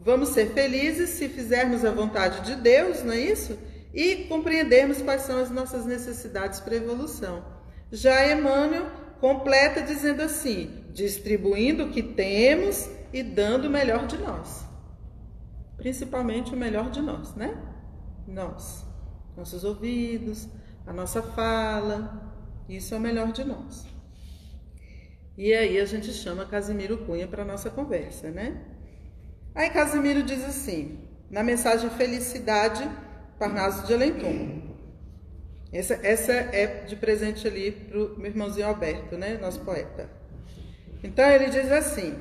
vamos ser felizes se fizermos a vontade de Deus, não é isso? E compreendermos quais são as nossas necessidades para evolução. Já Emmanuel completa dizendo assim: distribuindo o que temos e dando o melhor de nós. Principalmente o melhor de nós, né? Nós. Nossos ouvidos, a nossa fala, isso é o melhor de nós. E aí a gente chama Casimiro Cunha para nossa conversa, né? Aí Casimiro diz assim, na mensagem Felicidade, Parnaso de Alentum. Essa, essa é de presente ali para o meu irmãozinho Alberto, né? Nosso poeta. Então ele diz assim: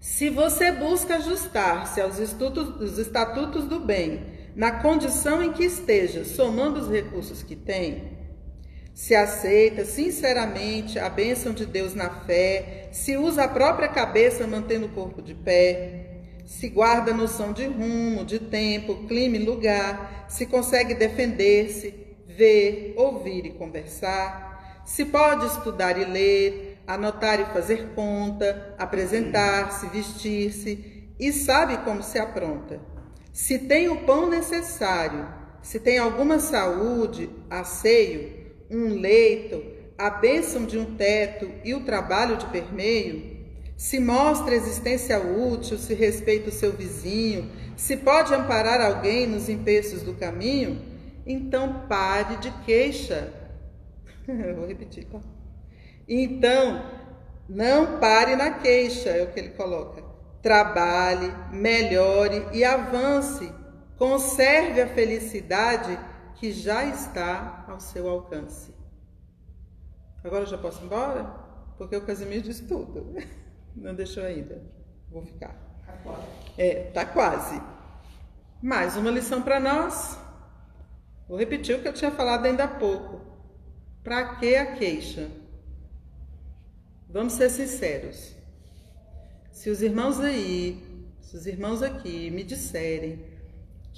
se você busca ajustar-se aos estatutos, estatutos do bem, na condição em que esteja, somando os recursos que tem, se aceita sinceramente a bênção de Deus na fé, se usa a própria cabeça mantendo o corpo de pé, se guarda a noção de rumo, de tempo, clima e lugar, se consegue defender-se, ver, ouvir e conversar, se pode estudar e ler, anotar e fazer conta, apresentar-se, vestir-se e sabe como se apronta. Se tem o pão necessário, se tem alguma saúde, asseio, um leito, a bênção de um teto e o trabalho de permeio, se mostra existência útil, se respeita o seu vizinho, se pode amparar alguém nos empeços do caminho, então pare de queixa. vou repetir, tá? Então, não pare na queixa, é o que ele coloca. Trabalhe, melhore e avance. Conserve a felicidade que já está ao seu alcance. Agora já posso ir embora? Porque o Casimiro diz tudo. Não deixou ainda. Vou ficar. Tá quase. É, tá quase. Mais uma lição para nós. Vou repetir o que eu tinha falado ainda há pouco. Para que a queixa? Vamos ser sinceros. Se os irmãos aí, se os irmãos aqui me disserem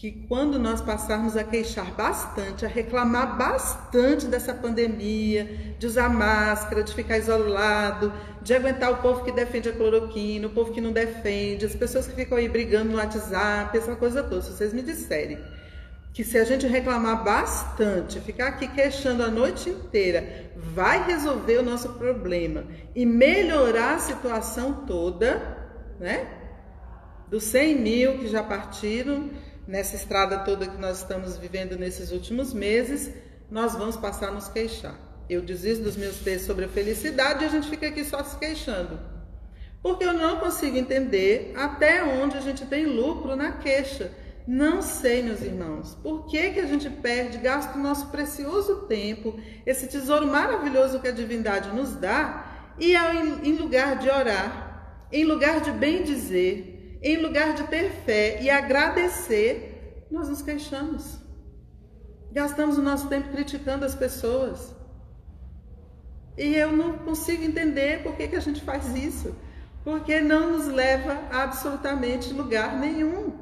que quando nós passarmos a queixar bastante, a reclamar bastante dessa pandemia, de usar máscara, de ficar isolado, de aguentar o povo que defende a cloroquina, o povo que não defende, as pessoas que ficam aí brigando no WhatsApp, essa coisa toda, se vocês me disserem que se a gente reclamar bastante, ficar aqui queixando a noite inteira, vai resolver o nosso problema e melhorar a situação toda, né? Dos 100 mil que já partiram, nessa estrada toda que nós estamos vivendo nesses últimos meses, nós vamos passar a nos queixar. Eu desisto dos meus textos sobre a felicidade e a gente fica aqui só se queixando. Porque eu não consigo entender até onde a gente tem lucro na queixa. Não sei, meus irmãos, por que, que a gente perde, gasta o nosso precioso tempo, esse tesouro maravilhoso que a divindade nos dá, e ao, em lugar de orar, em lugar de bem dizer, em lugar de ter fé e agradecer, nós nos queixamos. Gastamos o nosso tempo criticando as pessoas. E eu não consigo entender por que, que a gente faz isso. Porque não nos leva a absolutamente lugar nenhum.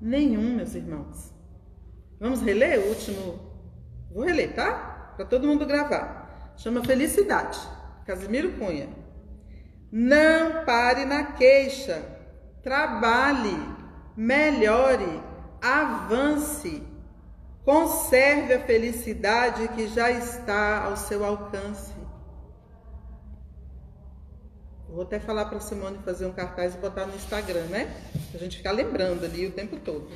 Nenhum, meus irmãos. Vamos reler o último? Vou reler, tá? Para todo mundo gravar. Chama Felicidade. Casimiro Cunha. Não pare na queixa trabalhe, melhore, avance. Conserve a felicidade que já está ao seu alcance. Vou até falar para Simone fazer um cartaz e botar no Instagram, né? A gente ficar lembrando ali o tempo todo.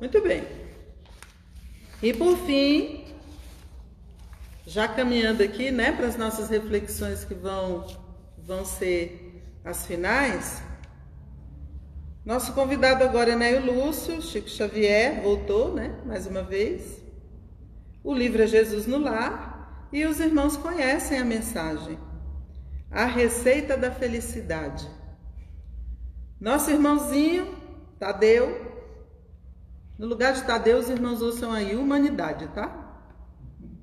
Muito bem. E por fim, já caminhando aqui, né, para as nossas reflexões que vão vão ser as finais. Nosso convidado agora é Neio Lúcio, Chico Xavier, voltou, né, mais uma vez. O livro é Jesus no Lar e os irmãos conhecem a mensagem. A receita da felicidade. Nosso irmãozinho, Tadeu, no lugar de Tadeu, os irmãos ouçam aí humanidade, tá?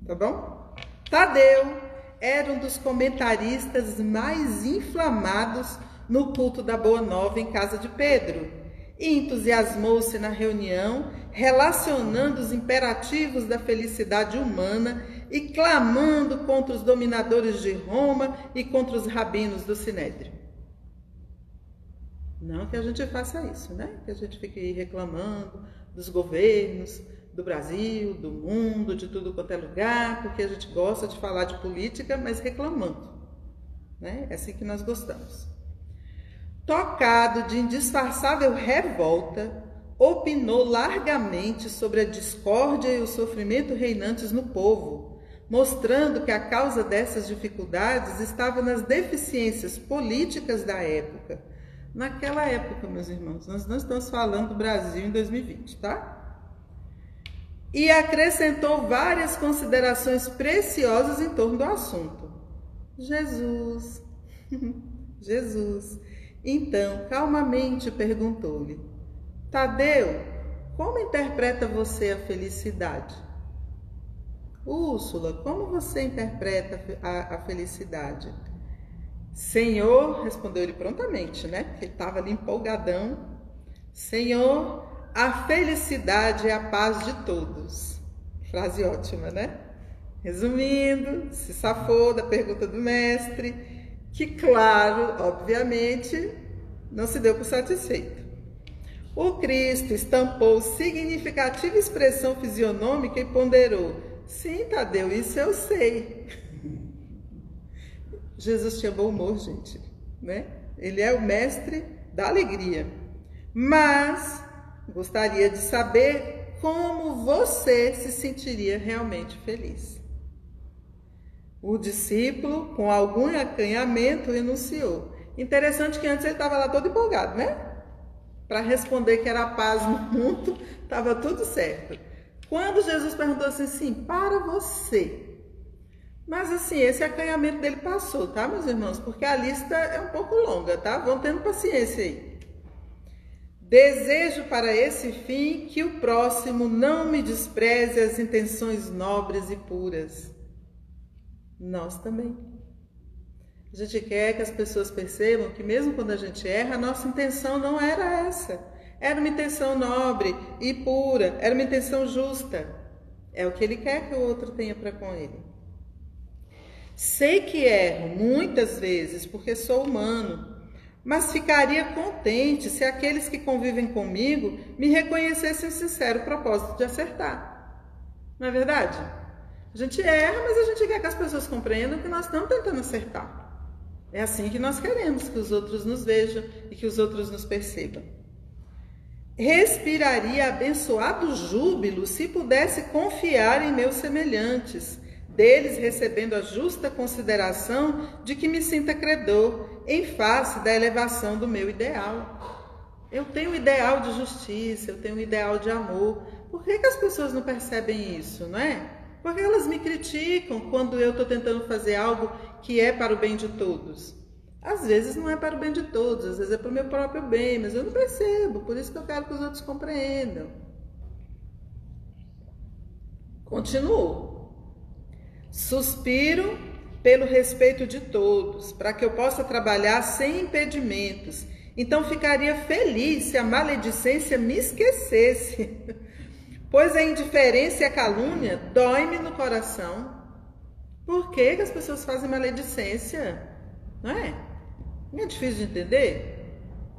Tá bom? Tadeu era um dos comentaristas mais inflamados no culto da Boa Nova em casa de Pedro. E entusiasmou-se na reunião, relacionando os imperativos da felicidade humana e clamando contra os dominadores de Roma e contra os rabinos do Sinédrio. Não que a gente faça isso, né? Que a gente fique reclamando, dos governos, do Brasil, do mundo, de tudo quanto é lugar, porque a gente gosta de falar de política, mas reclamando. Né? É assim que nós gostamos. Tocado de indisfarçável revolta, opinou largamente sobre a discórdia e o sofrimento reinantes no povo, mostrando que a causa dessas dificuldades estava nas deficiências políticas da época naquela época, meus irmãos. Nós não estamos falando do Brasil em 2020, tá? E acrescentou várias considerações preciosas em torno do assunto. Jesus, Jesus. Então, calmamente perguntou-lhe: Tadeu, como interpreta você a felicidade? Úrsula, como você interpreta a, a felicidade? Senhor, respondeu ele prontamente, né? Porque ele estava ali empolgadão. Senhor, a felicidade é a paz de todos. Frase ótima, né? Resumindo, se safou da pergunta do mestre, que, claro, obviamente, não se deu por satisfeito. O Cristo estampou significativa expressão fisionômica e ponderou: Sim, Tadeu, isso eu sei. Jesus tinha bom humor, gente, né? Ele é o mestre da alegria. Mas gostaria de saber como você se sentiria realmente feliz. O discípulo, com algum acanhamento, enunciou. Interessante que antes ele estava lá todo empolgado, né? Para responder que era paz no mundo, estava tudo certo. Quando Jesus perguntou assim, sim, para você, mas assim, esse acanhamento dele passou, tá, meus irmãos? Porque a lista é um pouco longa, tá? Vão tendo paciência aí. Desejo para esse fim que o próximo não me despreze as intenções nobres e puras. Nós também. A gente quer que as pessoas percebam que mesmo quando a gente erra, a nossa intenção não era essa. Era uma intenção nobre e pura, era uma intenção justa. É o que ele quer que o outro tenha para com ele. Sei que erro muitas vezes porque sou humano, mas ficaria contente se aqueles que convivem comigo me reconhecessem o sincero propósito de acertar. Não é verdade? A gente erra, mas a gente quer que as pessoas compreendam que nós estamos tentando acertar. É assim que nós queremos que os outros nos vejam e que os outros nos percebam. Respiraria abençoado júbilo se pudesse confiar em meus semelhantes deles recebendo a justa consideração de que me sinta credor em face da elevação do meu ideal. Eu tenho um ideal de justiça, eu tenho um ideal de amor. Por que, que as pessoas não percebem isso, não é? Porque elas me criticam quando eu estou tentando fazer algo que é para o bem de todos. Às vezes não é para o bem de todos, às vezes é para o meu próprio bem, mas eu não percebo, por isso que eu quero que os outros compreendam. Continuo. Suspiro pelo respeito de todos, para que eu possa trabalhar sem impedimentos. Então ficaria feliz se a maledicência me esquecesse, pois a indiferença e a calúnia dói-me no coração. Por que, que as pessoas fazem maledicência? Não é? Não é difícil de entender?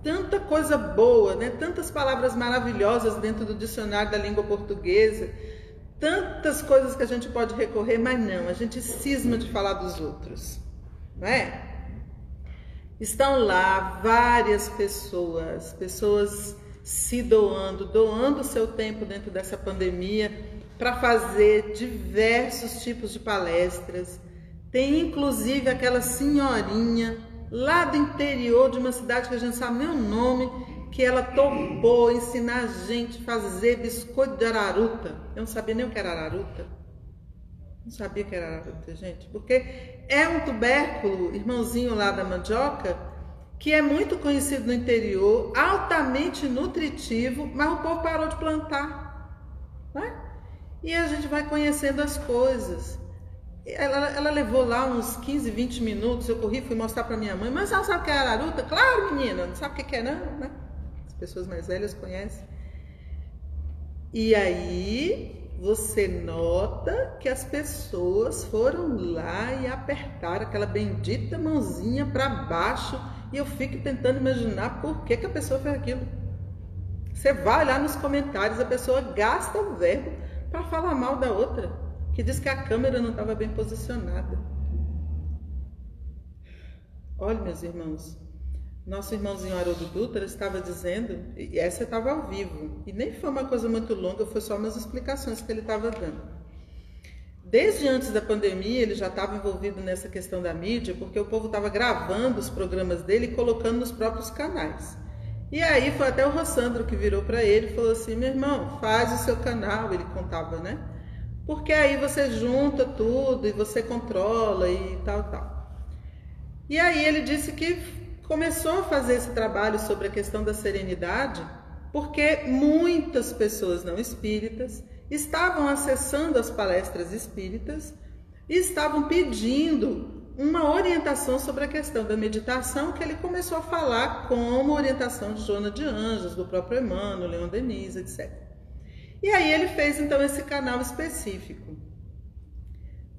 Tanta coisa boa, né? tantas palavras maravilhosas dentro do dicionário da língua portuguesa tantas coisas que a gente pode recorrer, mas não, a gente cisma de falar dos outros, não é? Estão lá várias pessoas, pessoas se doando, doando seu tempo dentro dessa pandemia para fazer diversos tipos de palestras. Tem inclusive aquela senhorinha lá do interior de uma cidade que a gente sabe nem o nome, que ela topou ensinar a gente a fazer biscoito de araruta. Eu não sabia nem o que era araruta. Não sabia que era araruta, gente. Porque é um tubérculo, irmãozinho lá da mandioca, que é muito conhecido no interior, altamente nutritivo, mas o povo parou de plantar. Né? E a gente vai conhecendo as coisas. Ela, ela, levou lá uns 15, 20 minutos. Eu corri, fui mostrar para minha mãe. Mas ela sabe o que é araruta? Claro, menina, não sabe o que é, não, né? pessoas mais velhas conhecem. E aí você nota que as pessoas foram lá e apertaram aquela bendita mãozinha para baixo e eu fico tentando imaginar por que, que a pessoa fez aquilo. Você vai lá nos comentários, a pessoa gasta o verbo para falar mal da outra, que diz que a câmera não estava bem posicionada. Olha, meus irmãos, nosso irmãozinho Haroldo Dutra estava dizendo, e essa estava ao vivo, e nem foi uma coisa muito longa, foi só umas explicações que ele estava dando. Desde antes da pandemia, ele já estava envolvido nessa questão da mídia, porque o povo estava gravando os programas dele e colocando nos próprios canais. E aí foi até o Rossandro que virou para ele e falou assim: meu irmão, faz o seu canal, ele contava, né? Porque aí você junta tudo e você controla e tal, tal. E aí ele disse que começou a fazer esse trabalho sobre a questão da serenidade porque muitas pessoas não espíritas estavam acessando as palestras espíritas e estavam pedindo uma orientação sobre a questão da meditação que ele começou a falar como orientação de Jona de Anjos, do próprio Emmanuel, Leon Denis, etc. E aí ele fez então esse canal específico.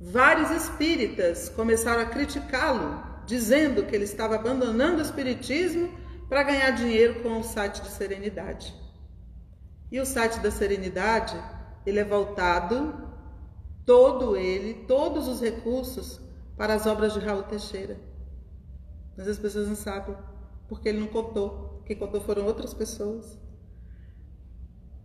Vários espíritas começaram a criticá-lo dizendo que ele estava abandonando o espiritismo para ganhar dinheiro com o site de Serenidade. E o site da Serenidade, ele é voltado todo ele, todos os recursos para as obras de Raul Teixeira. Mas as pessoas não sabem, porque ele não contou. Quem contou foram outras pessoas.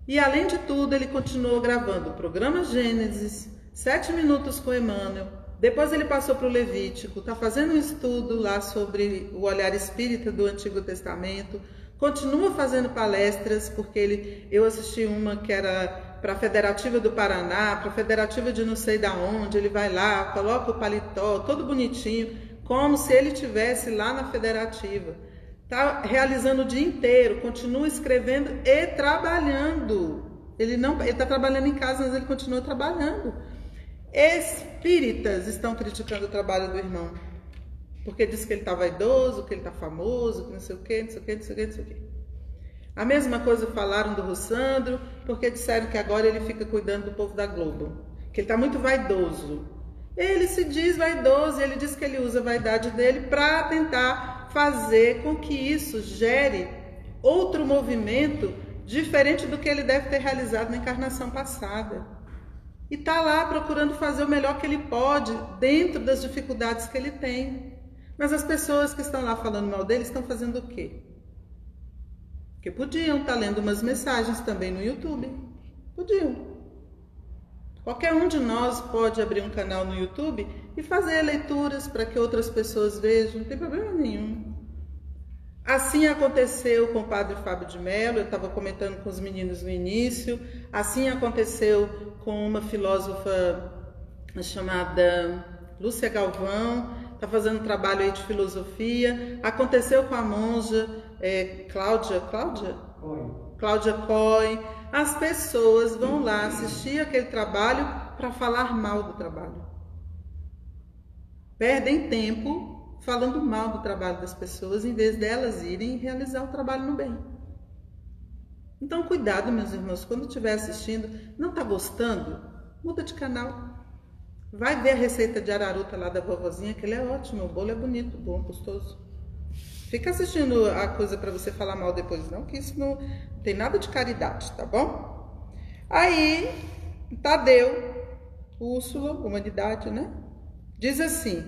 E além de tudo, ele continuou gravando o programa Gênesis, Sete Minutos com Emmanuel, depois ele passou para o Levítico, está fazendo um estudo lá sobre o olhar espírita do Antigo Testamento, continua fazendo palestras, porque ele, eu assisti uma que era para a Federativa do Paraná, para a Federativa de não sei da onde, ele vai lá, coloca o paletó, todo bonitinho, como se ele tivesse lá na Federativa. Está realizando o dia inteiro, continua escrevendo e trabalhando. Ele não, ele está trabalhando em casa, mas ele continua trabalhando. Espíritas estão criticando o trabalho do irmão. Porque diz que ele está vaidoso, que ele está famoso, que não sei o que, não sei o que, não sei o que, não sei o que. A mesma coisa falaram do Rossandro, porque disseram que agora ele fica cuidando do povo da Globo. Que ele está muito vaidoso. Ele se diz vaidoso ele diz que ele usa a vaidade dele para tentar fazer com que isso gere outro movimento diferente do que ele deve ter realizado na encarnação passada e está lá procurando fazer o melhor que ele pode dentro das dificuldades que ele tem. Mas as pessoas que estão lá falando mal dele estão fazendo o quê? Porque podiam estar tá lendo umas mensagens também no YouTube. Podiam. Qualquer um de nós pode abrir um canal no YouTube e fazer leituras para que outras pessoas vejam, não tem problema nenhum. Assim aconteceu com o padre Fábio de Mello, eu estava comentando com os meninos no início, assim aconteceu com uma filósofa chamada Lúcia Galvão, está fazendo um trabalho aí de filosofia, aconteceu com a monja é, Cláudia, Cláudia? Coy. Cláudia Coy. As pessoas vão lá assistir aquele trabalho para falar mal do trabalho. Perdem tempo falando mal do trabalho das pessoas em vez delas irem realizar o trabalho no bem. Então, cuidado, meus irmãos, quando estiver assistindo, não está gostando? Muda de canal. Vai ver a receita de araruta lá da vovozinha, que ele é ótimo, o bolo é bonito, bom, gostoso. Fica assistindo a coisa para você falar mal depois, não, que isso não tem nada de caridade, tá bom? Aí Tadeu, Úrsula, humanidade, né? Diz assim: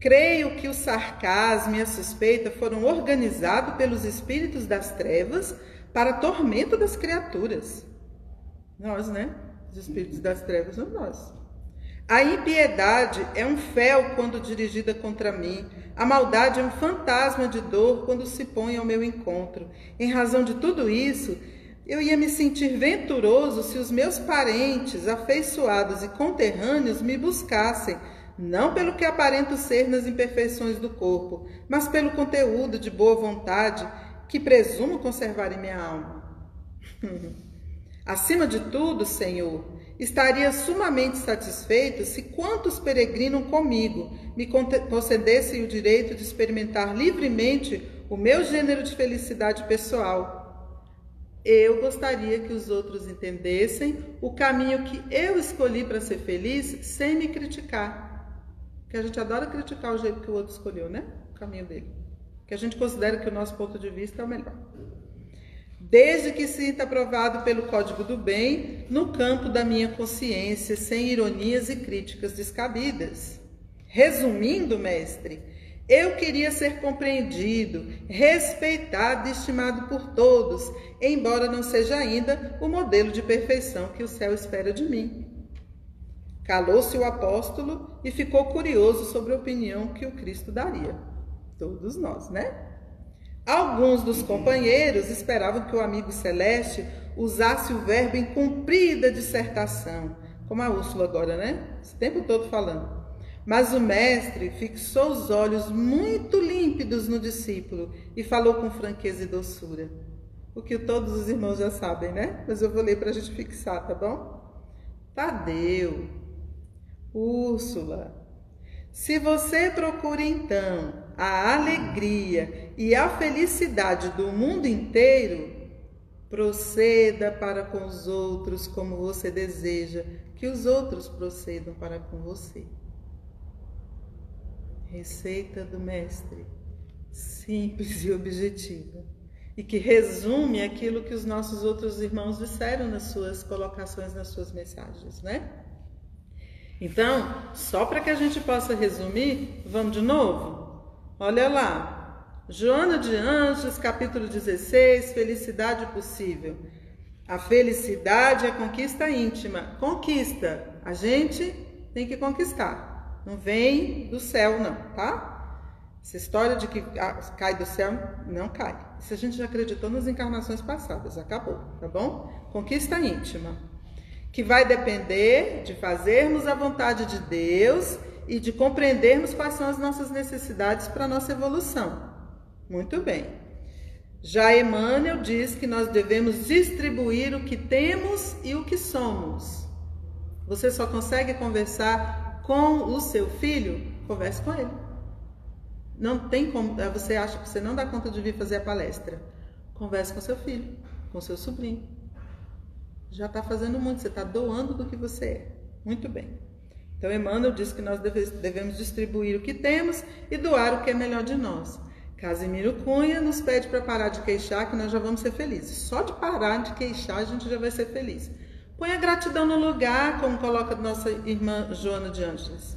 Creio que o sarcasmo e a suspeita foram organizados pelos espíritos das trevas para tormento das criaturas. Nós, né? Os espíritos das trevas somos nós. A impiedade é um fel quando dirigida contra mim. A maldade é um fantasma de dor quando se põe ao meu encontro. Em razão de tudo isso, eu ia me sentir venturoso se os meus parentes, afeiçoados e conterrâneos me buscassem, não pelo que aparento ser nas imperfeições do corpo, mas pelo conteúdo de boa vontade que presumo conservar em minha alma. Acima de tudo, Senhor, estaria sumamente satisfeito se quantos peregrinam comigo me concedessem o direito de experimentar livremente o meu gênero de felicidade pessoal eu gostaria que os outros entendessem o caminho que eu escolhi para ser feliz sem me criticar. Que a gente adora criticar o jeito que o outro escolheu, né? O caminho dele. Que a gente considera que o nosso ponto de vista é o melhor. Desde que sinta aprovado pelo Código do Bem no campo da minha consciência, sem ironias e críticas descabidas. Resumindo, mestre, eu queria ser compreendido, respeitado e estimado por todos, embora não seja ainda o modelo de perfeição que o céu espera de mim. Calou-se o apóstolo e ficou curioso sobre a opinião que o Cristo daria. Todos nós, né? Alguns dos companheiros esperavam que o amigo celeste usasse o verbo em cumprida dissertação, como a Úrsula agora, né? Esse tempo todo falando. Mas o mestre fixou os olhos muito límpidos no discípulo e falou com franqueza e doçura. O que todos os irmãos já sabem, né? Mas eu vou ler para a gente fixar, tá bom? Tadeu, Úrsula, se você procura então a alegria e a felicidade do mundo inteiro, proceda para com os outros como você deseja que os outros procedam para com você. Receita do Mestre, simples e objetiva, e que resume aquilo que os nossos outros irmãos disseram nas suas colocações, nas suas mensagens, né? Então, só para que a gente possa resumir, vamos de novo? Olha lá, Joana de Anjos, capítulo 16, felicidade possível. A felicidade é conquista íntima. Conquista. A gente tem que conquistar. Não vem do céu, não, tá? Essa história de que cai do céu, não cai. Isso a gente já acreditou nas encarnações passadas, acabou, tá bom? Conquista íntima, que vai depender de fazermos a vontade de Deus e de compreendermos quais são as nossas necessidades para a nossa evolução. Muito bem. Já Emmanuel diz que nós devemos distribuir o que temos e o que somos. Você só consegue conversar com o seu filho, converse com ele. Não tem como, eh, você acha que você não dá conta de vir fazer a palestra. Converse com seu filho, com seu sobrinho. Já está fazendo muito, você está doando do que você é. Muito bem. Então, Emmanuel diz que nós devemos distribuir o que temos e doar o que é melhor de nós. Casimiro Cunha nos pede para parar de queixar, que nós já vamos ser felizes. Só de parar de queixar, a gente já vai ser feliz. Põe a gratidão no lugar, como coloca nossa irmã Joana de Ângeles.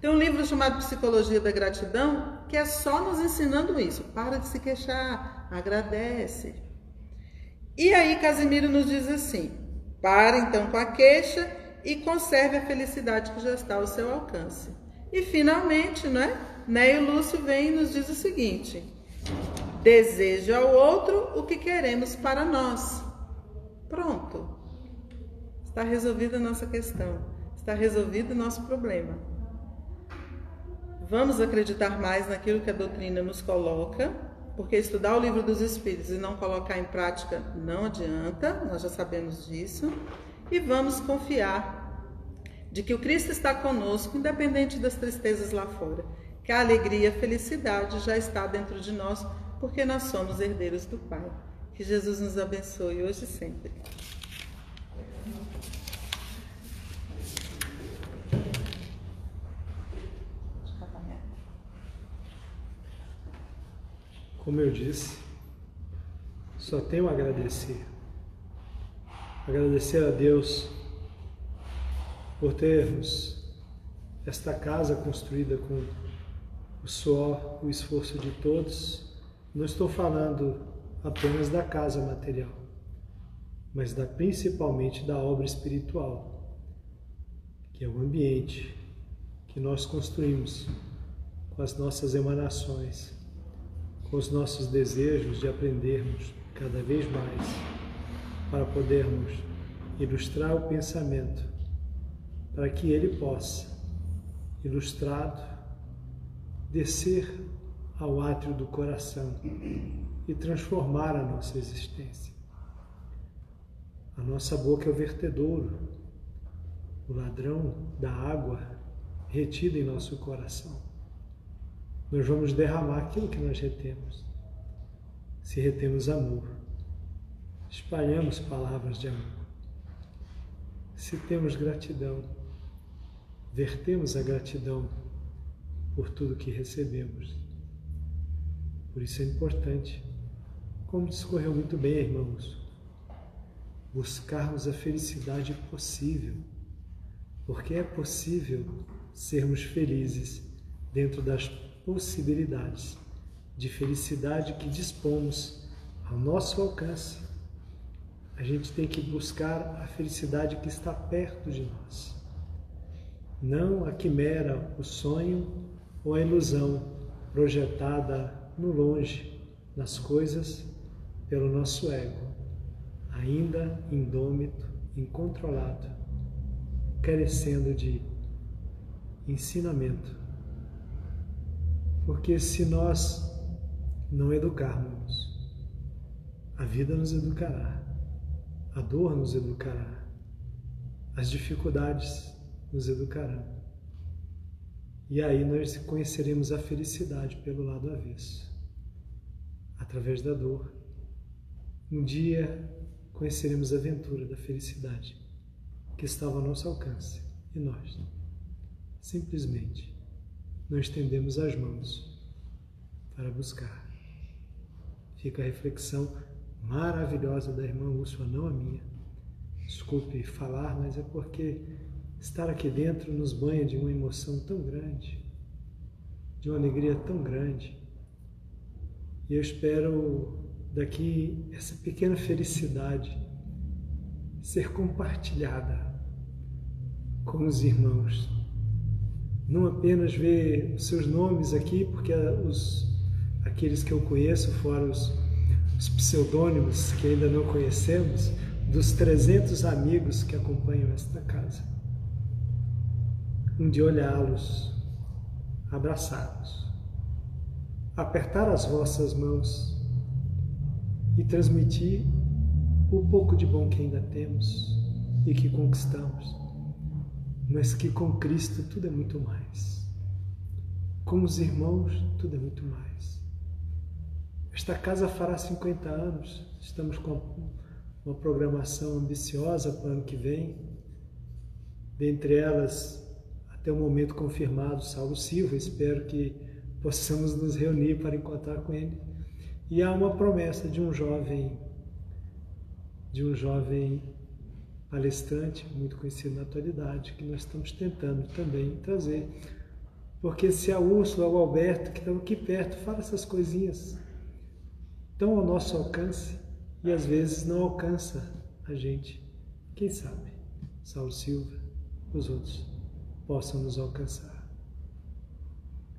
Tem um livro chamado Psicologia da Gratidão, que é só nos ensinando isso. Para de se queixar, agradece. E aí Casimiro nos diz assim: para então com a queixa e conserve a felicidade que já está ao seu alcance. E finalmente, não é? Neio Lúcio vem e nos diz o seguinte: deseja ao outro o que queremos para nós. Pronto. Está resolvida a nossa questão, está resolvido o nosso problema. Vamos acreditar mais naquilo que a doutrina nos coloca, porque estudar o livro dos Espíritos e não colocar em prática não adianta, nós já sabemos disso. E vamos confiar de que o Cristo está conosco, independente das tristezas lá fora, que a alegria e a felicidade já está dentro de nós, porque nós somos herdeiros do Pai. Que Jesus nos abençoe hoje e sempre. Como eu disse, só tenho a agradecer. Agradecer a Deus por termos esta casa construída com o suor, o esforço de todos. Não estou falando apenas da casa material, mas da principalmente da obra espiritual, que é o ambiente que nós construímos com as nossas emanações, com os nossos desejos de aprendermos cada vez mais, para podermos ilustrar o pensamento, para que ele possa, ilustrado, descer ao átrio do coração e transformar a nossa existência. A nossa boca é o vertedouro, o ladrão da água retida em nosso coração. Nós vamos derramar aquilo que nós retemos. Se retemos amor, espalhamos palavras de amor. Se temos gratidão, vertemos a gratidão por tudo que recebemos. Por isso é importante, como discorreu muito bem, irmãos, buscarmos a felicidade possível, porque é possível sermos felizes dentro das possibilidades de felicidade que dispomos ao nosso alcance. A gente tem que buscar a felicidade que está perto de nós, não a quimera, o sonho ou a ilusão projetada no longe, nas coisas, pelo nosso ego, ainda indômito, incontrolado, carecendo de ensinamento. Porque se nós não educarmos, a vida nos educará, a dor nos educará, as dificuldades nos educarão. E aí nós conheceremos a felicidade pelo lado avesso, através da dor. Um dia conheceremos a aventura da felicidade que estava ao nosso alcance e nós simplesmente não estendemos as mãos para buscar. Fica a reflexão maravilhosa da irmã Úrsula, não a minha. Desculpe falar, mas é porque estar aqui dentro nos banha de uma emoção tão grande, de uma alegria tão grande. E eu espero daqui essa pequena felicidade ser compartilhada com os irmãos não apenas ver os seus nomes aqui, porque os, aqueles que eu conheço, fora os, os pseudônimos que ainda não conhecemos, dos 300 amigos que acompanham esta casa. Um de olhá-los, abraçá-los, apertar as vossas mãos e transmitir o pouco de bom que ainda temos e que conquistamos mas que com Cristo tudo é muito mais. Com os irmãos, tudo é muito mais. Esta casa fará 50 anos, estamos com uma programação ambiciosa para o ano que vem, dentre elas, até o momento confirmado, Saulo Silva, espero que possamos nos reunir para encontrar com ele. E há uma promessa de um jovem, de um jovem palestrante muito conhecido na atualidade, que nós estamos tentando também trazer. Porque se a Úrsula ou o Alberto, que estão aqui perto, fala essas coisinhas, estão ao nosso alcance e às vezes não alcança a gente. Quem sabe, Saulo Silva, os outros, possam nos alcançar.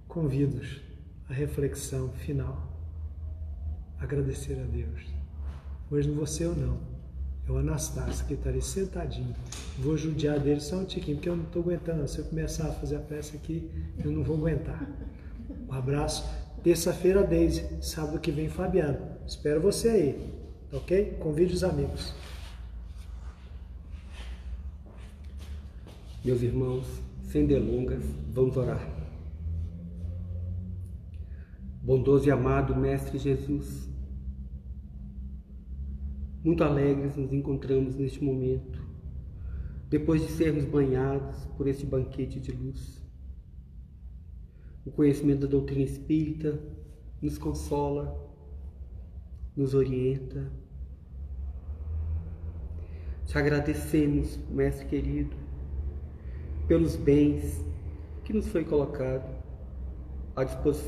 Convido-os à reflexão final. Agradecer a Deus. Hoje não vou ser eu não é o Anastácio, que está ali sentadinho. Vou judiar dele só um tiquinho, porque eu não estou aguentando. Se eu começar a fazer a peça aqui, eu não vou aguentar. Um abraço. Terça-feira, Deise. Sábado que vem, Fabiano. Espero você aí. Tá ok? Convide os amigos. Meus irmãos, sem delongas, vamos orar. Bondoso e amado Mestre Jesus, muito alegres nos encontramos neste momento, depois de sermos banhados por este banquete de luz. O conhecimento da doutrina espírita nos consola, nos orienta. Te agradecemos, Mestre querido, pelos bens que nos foi colocado à disposição.